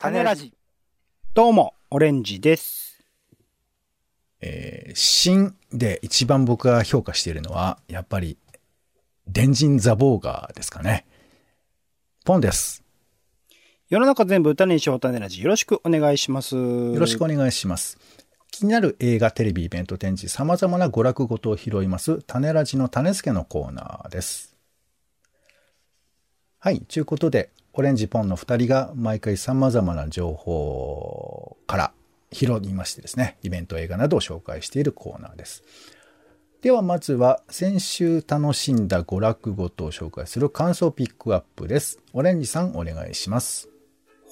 種ラジ。どうも、オレンジです。えー、新で一番僕が評価しているのは、やっぱり、電人ザボーガーですかね。ポンです。世の中全部歌にしよう種ラジ。よろしくお願いします。よよろしくお願いします。気になる映画、テレビ、イベント、展示、様々な娯楽ごとを拾います、種ラジの種付けのコーナーです。はい。ということで、オレンジポンの2人が毎回様々な情報から拾いましてですね、イベント、映画などを紹介しているコーナーです。ではまずは先週楽しんだ娯楽ごとを紹介する感想ピックアップです。オレンジさんお願いします。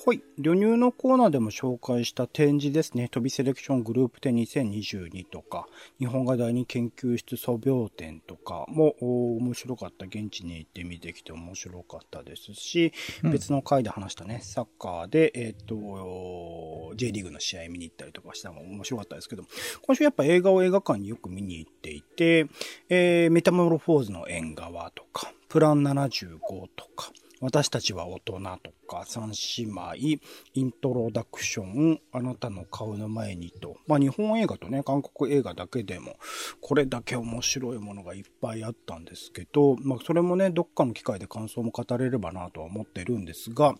はい。旅入のコーナーでも紹介した展示ですね。飛びセレクショングループ展2022とか、日本画第二研究室素描展とかもお面白かった。現地に行って見てきて面白かったですし、うん別の回で話したね、サッカーで、えっ、と、J リーグの試合見に行ったりとかしたのも面白かったですけど、今週やっぱ映画を映画館によく見に行っていて、えーメタモルフォーズの縁側とか、プラン75とか、私たちは大人とか、三姉妹、イントロダクション、あなたの顔の前にと、まあ日本映画とね、韓国映画だけでも、これだけ面白いものがいっぱいあったんですけど、まあそれもね、どっかの機会で感想も語れればなとは思ってるんですが、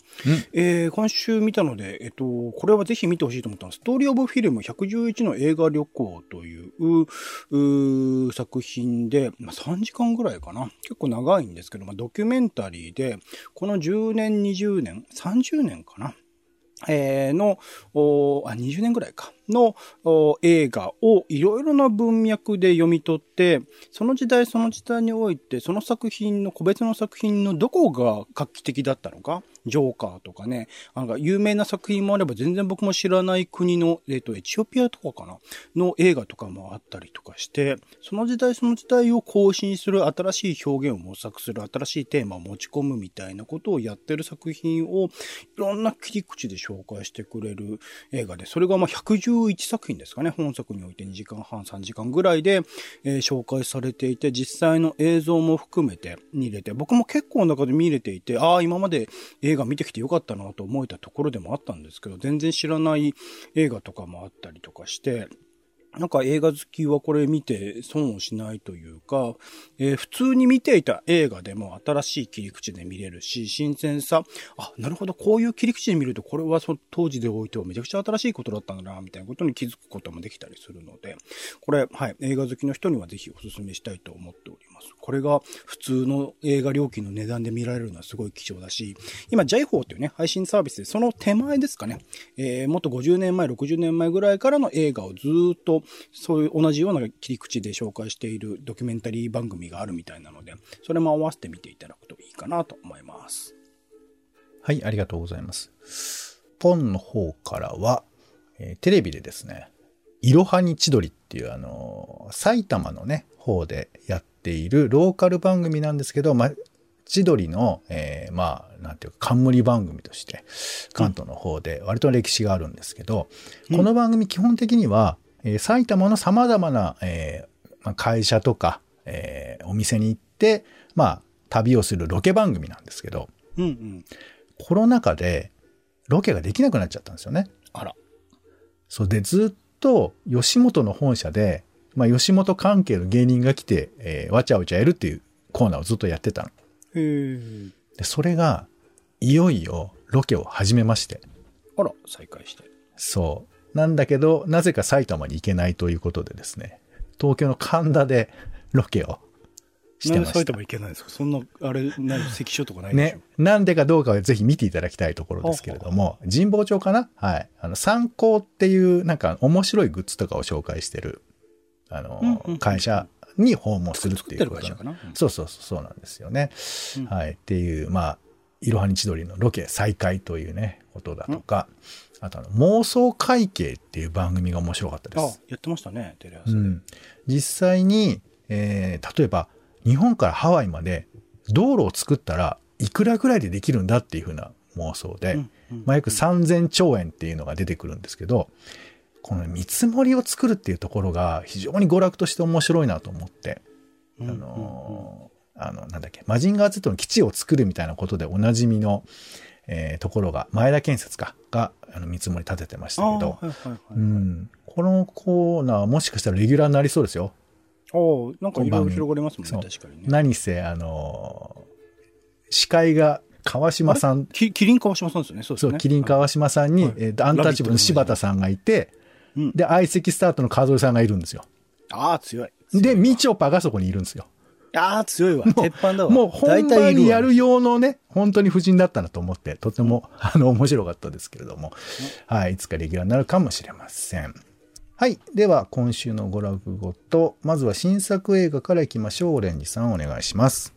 えー今週見たので、えっと、これはぜひ見てほしいと思ったのは、ストーリーオブフィルム111の映画旅行という作品で、まあ、3時間ぐらいかな。結構長いんですけど、まあ、ドキュメンタリーで、この10年、20年、30年かな。えーの、おあ、20年ぐらいか、のお映画をいろいろな文脈で読み取って、その時代その時代において、その作品の、個別の作品のどこが画期的だったのか、ジョーカーとかね、なんか有名な作品もあれば全然僕も知らない国の、えっ、と、エチオピアとかかな？の映画とかもあったりとかして、その時代その時代を更新する新しい表現を模索する新しいテーマを持ち込むみたいなことをやってる作品をいろんな切り口で紹介してくれる映画で、それがまあ111作品ですかね。本作において2時間半、3時間ぐらいで、えー紹介されていて、実際の映像も含めて見れて、僕も結構な中で見れていて、ああ、今まで映画映画見てきてよかったなと思えたところでもあったんですけど、全然知らない映画とかもあったりとかして、なんか映画好きはこれ見て損をしないというか、えー普通に見ていた映画でも新しい切り口で見れるし、新鮮さ、あ、なるほど、こういう切り口で見ると、これはそ当時でおいてはめちゃくちゃ新しいことだったんだな、みたいなことに気づくこともできたりするので、これ、はい、映画好きの人にはぜひお勧めしたいと思っております。これが普通の映画料金の値段で見られるのはすごい貴重だし、今 JFO っていうね、配信サービスでその手前ですかね、えーもっと50年前、60年前ぐらいからの映画をずっと、そういう同じような切り口で紹介しているドキュメンタリー番組があるみたいなので、それも合わせて見ていただくといいかなと思います。はい、ありがとうございます。ポンの方からは、えーテレビでですね、いろはに千鳥っていうあのー埼玉のね、方でやっているローカル番組なんですけど、ま、千鳥の、えーまあ、なんていうか、冠番組として、関東の方で割と歴史があるんですけど、この番組基本的には、えー埼玉の様々な、えーまあ、会社とか、えーお店に行って、まあ、旅をするロケ番組なんですけど、うんうん。コロナ禍でロケができなくなっちゃったんですよね。あら。そうで、ずっと吉本の本社で、まあ、吉本関係の芸人が来て、えーわちゃわちゃやるっていうコーナーをずっとやってたの。で、それが、いよいよロケを始めまして。あら、再開して。そう。なんだけど、なぜか埼玉に行けないということでですね、東京の神田でロケをしてました。なんで埼玉行けないんですか？そんな、あれ、何、関所とかないでしょ？ね。なんでかどうかはぜひ見ていただきたいところですけれども、神保町かな？はい。あの、参考っていう、なんか面白いグッズとかを紹介してる、あの、うんうんうん会社に訪問するってていうことな、うんそうそうそう、そうなんですよね。うんはい。っていう、まあ、いろはに千鳥のロケ再開というね、ことだとか、あとあの、妄想会計っていう番組が面白かったであす。、やってましたね、テレ朝で。うん、実際に、えー例えば日本からハワイまで道路を作ったらいくらぐらいでできるんだっていうふうな妄想で、うんうんまあ、約3000兆円っていうのが出てくるんですけどこの見積もりを作るっていうところが非常に娯楽として面白いなと思って、うんあのーあのなんだっけマジンガー Z の基地を作るみたいなことでおなじみの、えーところが、前田建設か、が、あの、見積もり立ててましたけど、はいはいはい。うん。このコーナーもしかしたらレギュラーになりそうですよ。おなんかいろいろ広がりますもんね、確かにね。何せ、あのー司会が川島さん、きキリン川島さんですよね、そうですそう、ね。キリン川島さんに、はいえーとアンタッチャブルの柴田さんがいて、うんで、相席スタートの和夫さんがいるんですよ。ああ、強い。で、みちょぱがそこにいるんですよ。ああ、強いわ。鉄板だわ。もう本大体いるわ番にやる用のね、本当に夫人だったなと思って、とても、あの、面白かったですけれども、はい、いつかレギュラーになるかもしれません。はい。では、今週の娯楽語と、まずは新作映画からいきましょう。オレンジさんお願いします。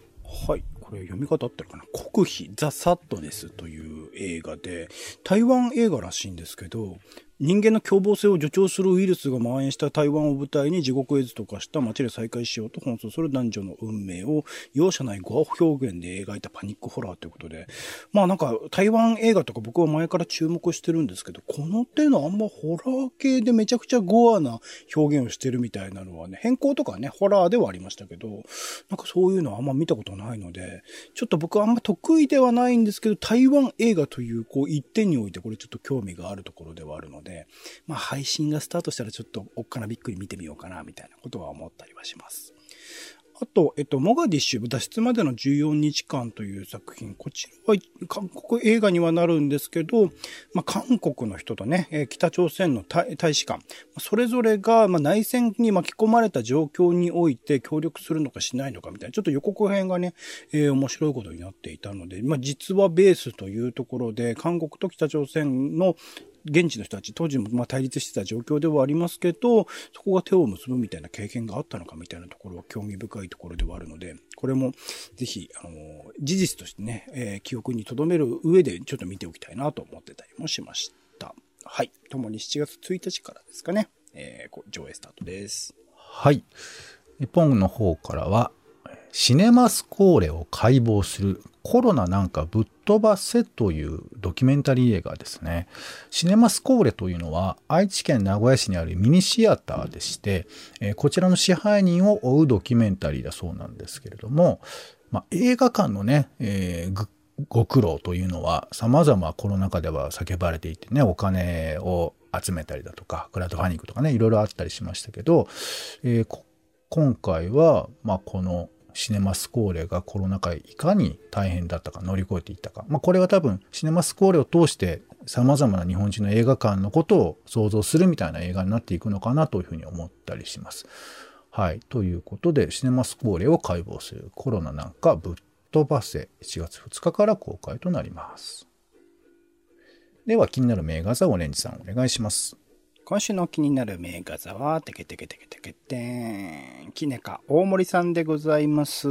はい。これ読み方合ってるかな？国費ザ・サッドネスという映画で、台湾映画らしいんですけど、人間の凶暴性を助長するウイルスが蔓延した台湾を舞台に地獄絵図と化した街で再会しようと奔走する男女の運命を容赦ない語表現で描いたパニックホラーということで、まあなんか台湾映画とか僕は前から注目してるんですけど、この手のあんまホラー系でめちゃくちゃゴアな表現をしてるみたいなのはね、変更とかね、ホラーではありましたけど、なんかそういうのはあんま見たことないので、ちょっと僕はあんま得意ではないんですけど、台湾映画というこう一点においてこれちょっと興味があるところではあるので、まあ配信がスタートしたらちょっとおっかなびっくり見てみようかなみたいなことは思ったりはします。あと、えっと、モガディッシュ脱出までの14日間という作品。こちらは韓国映画にはなるんですけど、まあ、韓国の人とね、北朝鮮の大使館、それぞれが、ま、内戦に巻き込まれた状況において協力するのかしないのかみたいな、ちょっと予告編がね、えー面白いことになっていたので、まあ、実はベースというところで、韓国と北朝鮮の現地の人たち、当時もま対立してた状況ではありますけど、そこが手を結ぶみたいな経験があったのかみたいなところは興味深いところではあるので、これもぜひ、あの、事実としてね、えー記憶に留める上でちょっと見ておきたいなと思ってたりもしました。はい。ともに7月1日からですかね、えー上映スタートです。はい。日本の方からは、シネマスコーレを解剖するコロナなんかぶっ飛ばせというドキュメンタリー映画ですね。シネマスコーレというのは愛知県名古屋市にあるミニシアターでして、えこちらの支配人を追うドキュメンタリーだそうなんですけれども、まあ、映画館のね、えーご苦労というのは様々コロナ禍では叫ばれていてね、お金を集めたりだとか、クラウドファンディングとかね、いろいろあったりしましたけど、えー今回は、まあ、このシネマスコーレがコロナ禍いかに大変だったか乗り越えていったか。まあ、これは多分シネマスコーレを通して様々な日本人の映画館のことを想像するみたいな映画になっていくのかなというふうに思ったりします。はい。ということで、シネマスコーレを解剖するコロナなんかぶっ飛ばせ1月2日から公開となります。では気になる名画座オレンジさんお願いします。今週の気になる名画座は、テケテケテケテケテン、キネカ大森さんでございます。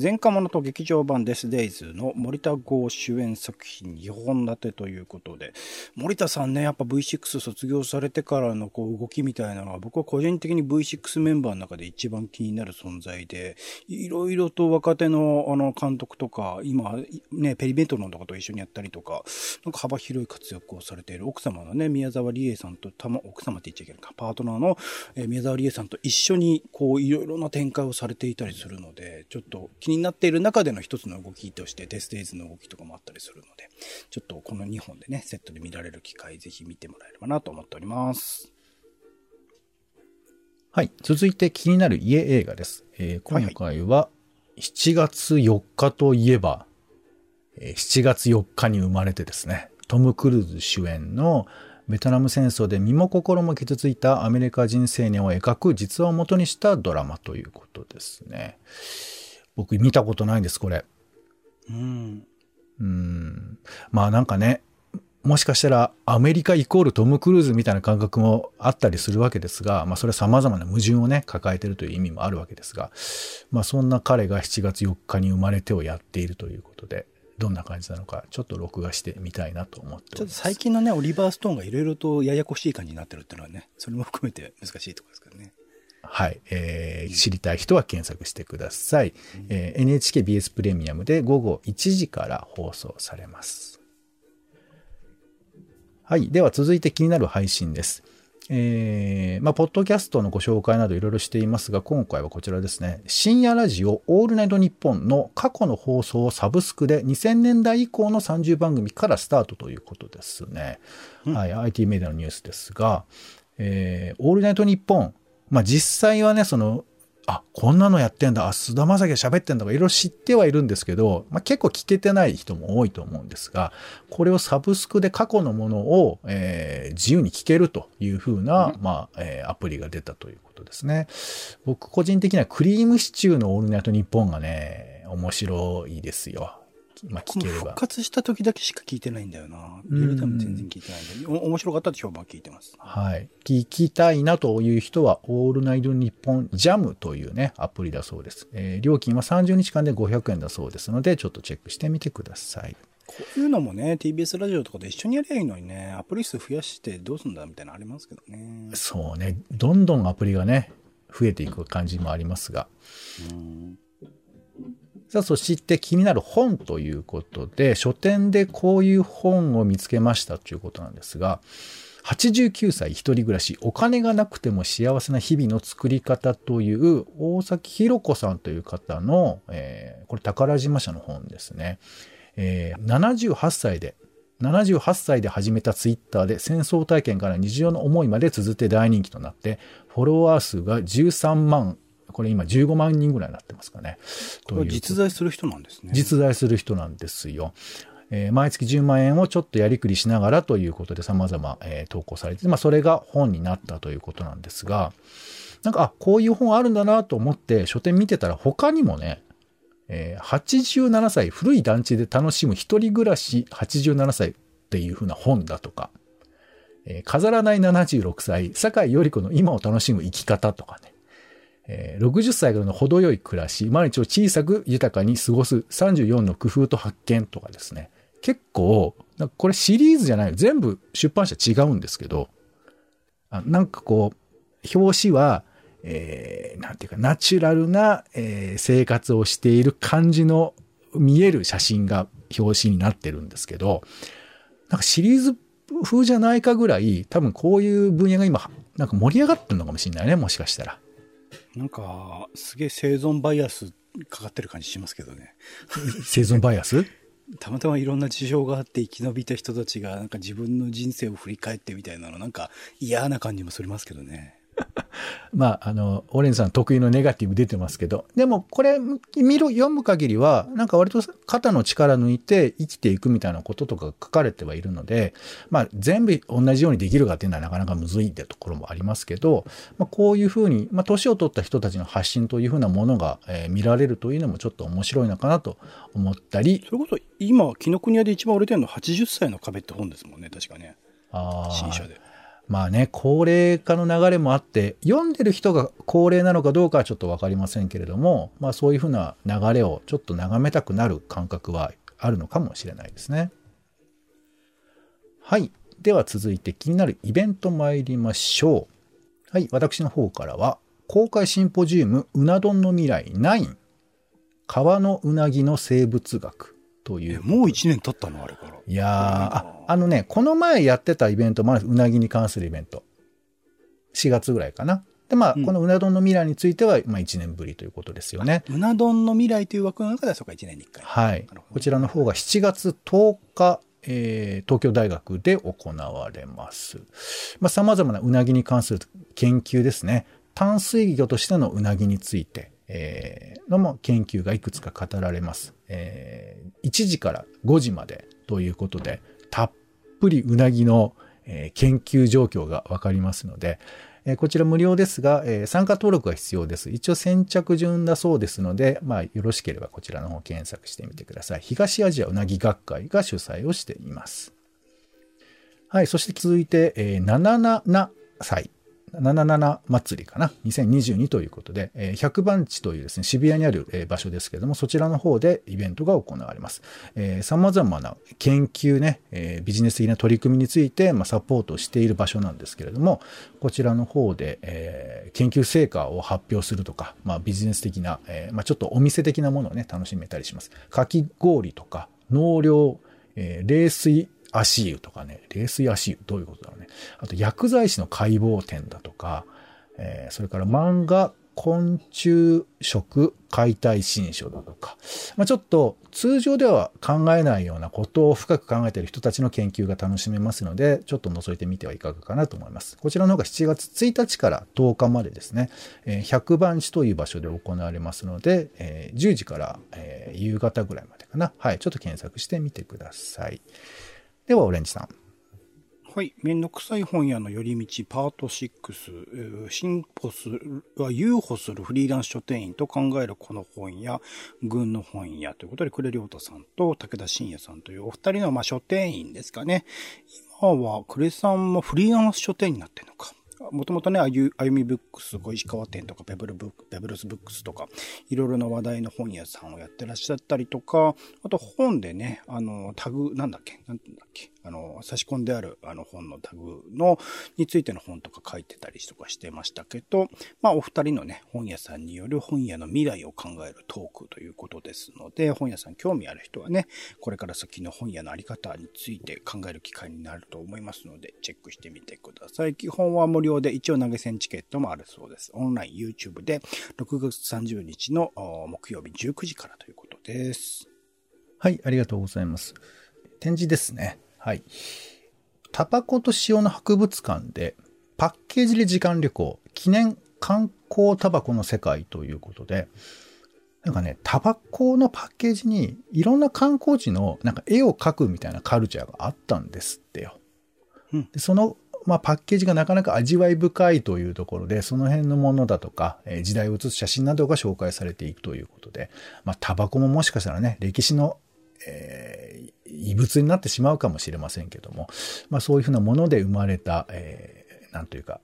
前科者と劇場版デスデイズの森田剛主演作品2本立てということで、森田さんね、やっぱ V6 卒業されてからのこう動きみたいなのは、僕は個人的に V6 メンバーの中で一番気になる存在で、いろいろと若手のあの監督とか、今ね、ペリメトロンとかと一緒にやったりとか、なんか幅広い活躍をされている奥様のね、宮沢りえさんと、たま、奥様って言っちゃいけないか、パートナーの、え宮沢りえさんと一緒に、こう、いろいろな展開をされていたりするので、ちょっと気になっている中での一つの動きとして、デスデイズの動きとかもあったりするので、ちょっとこの2本でね、セットで見られる機会、ぜひ見てもらえればなと思っております。はい。続いて気になる家映画です。えー今回は7月4日といえば、えー7月4日に生まれてですね、トム・クルーズ主演のベトナム戦争で身も心も傷ついたアメリカ人青年を描く実話を元にしたドラマということですね。僕見たことないんです、これ。うん。うん。まあなんかね、もしかしたらアメリカイコールトム・クルーズみたいな感覚もあったりするわけですが、まあそれは様々な矛盾をね、抱えているという意味もあるわけですが、まあそんな彼が7月4日に生まれてをやっているということで、どんな感じなのか、ちょっと録画してみたいなと思ってちょっと。最近のね、オリバーストーンがいろいろとややこしい感じになってるっていうのはね、それも含めて難しいところですからね。はい、えー知りたい人は検索してください。えー NHKBS プレミアムで午後1時から放送されます。はい。では続いて気になる配信です。えー、まあ、ポッドキャストのご紹介などいろいろしていますが、今回はこちらですね。深夜ラジオオールナイトニッポンの過去の放送をサブスクで2000年代以降の30番組からスタートということですね。うん、はい、IT メディアのニュースですが、えー、オールナイトニッポン、まあ、実際はね、その、あ、こんなのやってんだ、あ、菅田将暉が喋ってんだとか、いろいろ知ってはいるんですけど、まあ、結構聞けてない人も多いと思うんですが、これをサブスクで過去のものを、えー、自由に聞けるというふうな、うん、まあ、えー、アプリが出たということですね。僕個人的にはクリームシチューのオールナイトニッポンがね、面白いですよ。まあ、聞ければ。復活した時だけしか聞いてないんだよな。リアルタイム全然聞いてないんで、お面白かったって評判聞いてます。はい。聞きたいなという人は、オールナイトニッポンジャムというね、アプリだそうです。えー、料金は30日間で500円だそうですので、ちょっとチェックしてみてください。こういうのもね、TBS ラジオとかで一緒にやりゃいいのにね、アプリ数増やしてどうすんだみたいなのありますけどね。そうね。どんどんアプリがね、増えていく感じもありますが。うんさあ、そして気になる本ということで、書店でこういう本を見つけましたということなんですが、89歳一人暮らし、お金がなくても幸せな日々の作り方という大崎弘子さんという方の、えー、これ宝島社の本ですね。えー、78歳で、78歳で始めたツイッターで戦争体験から日常の思いまで綴って大人気となって、フォロワー数が13万これ今15万人ぐらいになってますかね。実在する人なんですね。実在する人なんですよ。えー、毎月10万円をちょっとやりくりしながらということで様々、えー、投稿されて、まあそれが本になったということなんですが、なんか、あ、こういう本あるんだなと思って書店見てたら他にもね、えー、87歳、古い団地で楽しむ一人暮らし87歳っていう風な本だとか、えー、飾らない76歳、坂井より子の今を楽しむ生き方とかね、え、60歳からの程よい暮らし、毎日を小さく豊かに過ごす34の工夫と発見とかですね。結構、これシリーズじゃない全部出版社違うんですけど、あなんかこう、表紙は、えー、ていうか、ナチュラルな、えー、生活をしている感じの見える写真が表紙になってるんですけど、なんかシリーズ風じゃないかぐらい、多分こういう分野が今、なんか盛り上がってるのかもしれないね、もしかしたら。なんか、すげえ生存バイアスかかってる感じしますけどね。生存バイアス？たまたまいろんな事情があって生き延びた人たちがなんか自分の人生を振り返ってみたいなのなんか嫌な感じもするますけどね。まあ、あの、オレンさん得意のネガティブ出てますけど、でもこれ見る、読む限りは、なんか割と肩の力抜いて生きていくみたいなこととか書かれてはいるので、まあ全部同じようにできるかっていうのはなかなかむずいってところもありますけど、まあこういうふうに、まあ年を取った人たちの発信というふうなものが、えー、見られるというのもちょっと面白いのかなと思ったり。それこそ今、紀ノ国屋で一番売れてるのは80歳の壁って本ですもんね、確かね。新書で。まあね、高齢化の流れもあって、読んでる人が高齢なのかどうかはちょっとわかりませんけれども、まあそういうふうな流れをちょっと眺めたくなる感覚はあるのかもしれないですね。はい。では続いて気になるイベント参りましょう。はい。私の方からは、公開シンポジウムうな丼の未来9川のうなぎの生物学という。もう1年経ったのあれから。いやー、あ、あのね、この前やってたイベントもある、うなぎに関するイベント。4月ぐらいかな。で、まあ、うん、このうな丼の未来については、まあ、1年ぶりということですよね。うな丼の未来という枠の中では、そうか、1年に1回。はい。こちらの方が7月10日、えー、東京大学で行われます。まあ、様々なうなぎに関する研究ですね。淡水魚としてのうなぎについて、えー、のも研究がいくつか語られます。えー、1時から5時までということで、たっぷりうなぎの、え研究状況がわかりますので、えこちら無料ですが、え参加登録が必要です。一応先着順だそうですので、まあ、よろしければこちらの方検索してみてください。東アジアうなぎ学会が主催をしています。はい。そして続いて、えー、77歳77祭りかな ?2022 ということで、え100番地というですね、渋谷にある、え場所ですけれども、そちらの方でイベントが行われます。えー、様々な研究ね、えー、ビジネス的な取り組みについて、まあ、サポートしている場所なんですけれども、こちらの方で、えー、研究成果を発表するとか、まあ、ビジネス的な、えー、まあ、ちょっとお店的なものをね、楽しめたりします。かき氷とか、納涼、えー、冷水足湯とかね、冷水足湯、どういうことだろうね。あと、薬剤師の解剖展だとか、えー、それから漫画、昆虫食解体新書だとか、まあ、ちょっと通常では考えないようなことを深く考えている人たちの研究が楽しめますので、ちょっと覗いてみてはいかがかなと思います。こちらの方が7月1日から10日までですね、100番地という場所で行われますので、10時から夕方ぐらいまでかな。はい、ちょっと検索してみてください。では、オレンジさん。はい。めんどくさい本屋の寄り道パート6。進歩する、は誘歩するフリーランス書店員と考えるこの本屋、軍の本屋ということで、呉亮太さんと武田信也さんというお二人のまあ書店員ですかね。今は呉さんもフリーランス書店員になってるのか。もともとね、あゆ、みブックス、小石川店とか、ペブルブック、ペブルスブックスとか、いろいろな話題の本屋さんをやってらっしゃったりとか、あと本でね、あの、タグ、なんだっけなんだっけあの、差し込んであるあの本のタグの、についての本とか書いてたりとかしてましたけど、まあお二人のね、本屋さんによる本屋の未来を考えるトークということですので、本屋さん興味ある人はね、これから先の本屋のあり方について考える機会になると思いますので、チェックしてみてください。基本は無料で一応投げ銭チケットもあるそうです。オンライン YouTube で6月30日の木曜日19時からということです。はい、ありがとうございます。展示ですね。はい。タバコと塩の博物館で、パッケージで時間旅行、記念観光タバコの世界ということで、なんかね、タバコのパッケージにいろんな観光地のなんか絵を描くみたいなカルチャーがあったんですってよ。うん、でその、まあ、パッケージがなかなか味わい深いというところで、その辺のものだとか、え時代を写す写真などが紹介されていくということで、まあ、タバコももしかしたらね、歴史の、えー、異物になってしまうかもしれませんけども、まあそういうふうなもので生まれた、えー、なんというか、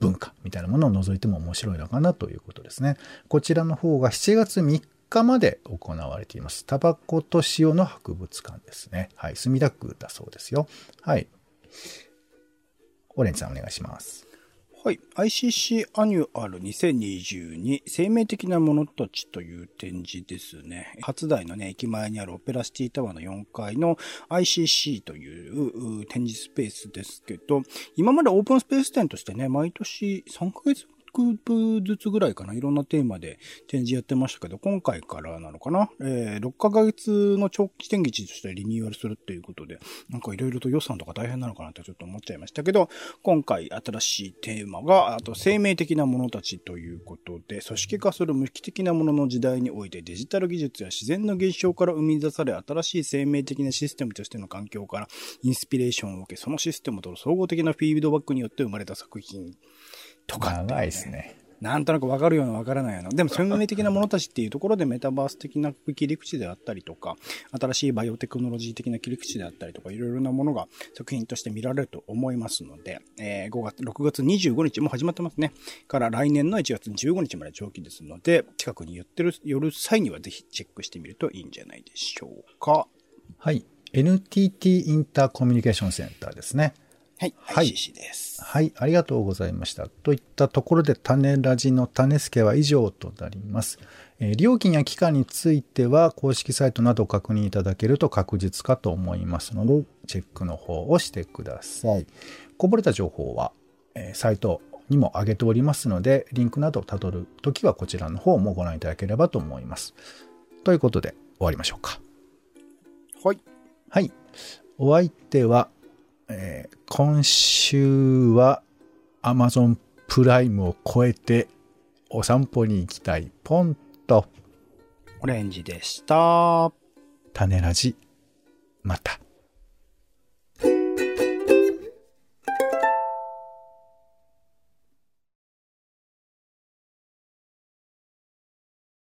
文化みたいなものを除いても面白いのかなということですね。こちらの方が7月3日まで行われています。タバコと塩の博物館ですね。はい。墨田区だそうですよ。はい。オレンジさんお願いします。はい。ICC アニュアル2022生命的なものたちという展示ですね。初台のね、駅前にあるオペラシティタワーの4階の ICC という展示スペースですけど、今までオープンスペース展としてね、毎年3ヶ月部ずつぐらいかな、いろんなテーマで展示やってましたけど、今回からなのかな、えー、6ヶ月の長期展示としてリニューアルするっていうことで、なんかいろいろと予算とか大変なのかなってちょっと思っちゃいましたけど、今回新しいテーマが、あと生命的なものたちということで、組織化する無機的なものの時代においてデジタル技術や自然の現象から生み出され、新しい生命的なシステムとしての環境からインスピレーションを受け、そのシステムとの総合的なフィードバックによって生まれた作品。とか、ね、長いですね。なんとなくわかるようなわからないような。でも、生命的なものたちっていうところでメタバース的な切り口であったりとか、新しいバイオテクノロジー的な切り口であったりとか、いろいろなものが作品として見られると思いますので、えー、5月、6月25日も始まってますね。から来年の1月15日まで長期ですので、近くに寄ってる、寄る際にはぜひチェックしてみるといいんじゃないでしょうか。はい。NTT インターコミュニケーションセンターですね。はい。はい。です。はい。ありがとうございました。といったところで、種ラジの種付けは以上となります。えー、料金や期間については、公式サイトなどを確認いただけると確実かと思いますので、チェックの方をしてください。こぼれた情報は、えー、サイトにも上げておりますので、リンクなどをたどるときはこちらの方もご覧いただければと思います。ということで、終わりましょうか。はい。はい。お相手は、えー、今週は Amazon プライムを超えてお散歩に行きたいポンとオレンジでした。種ラジ、また。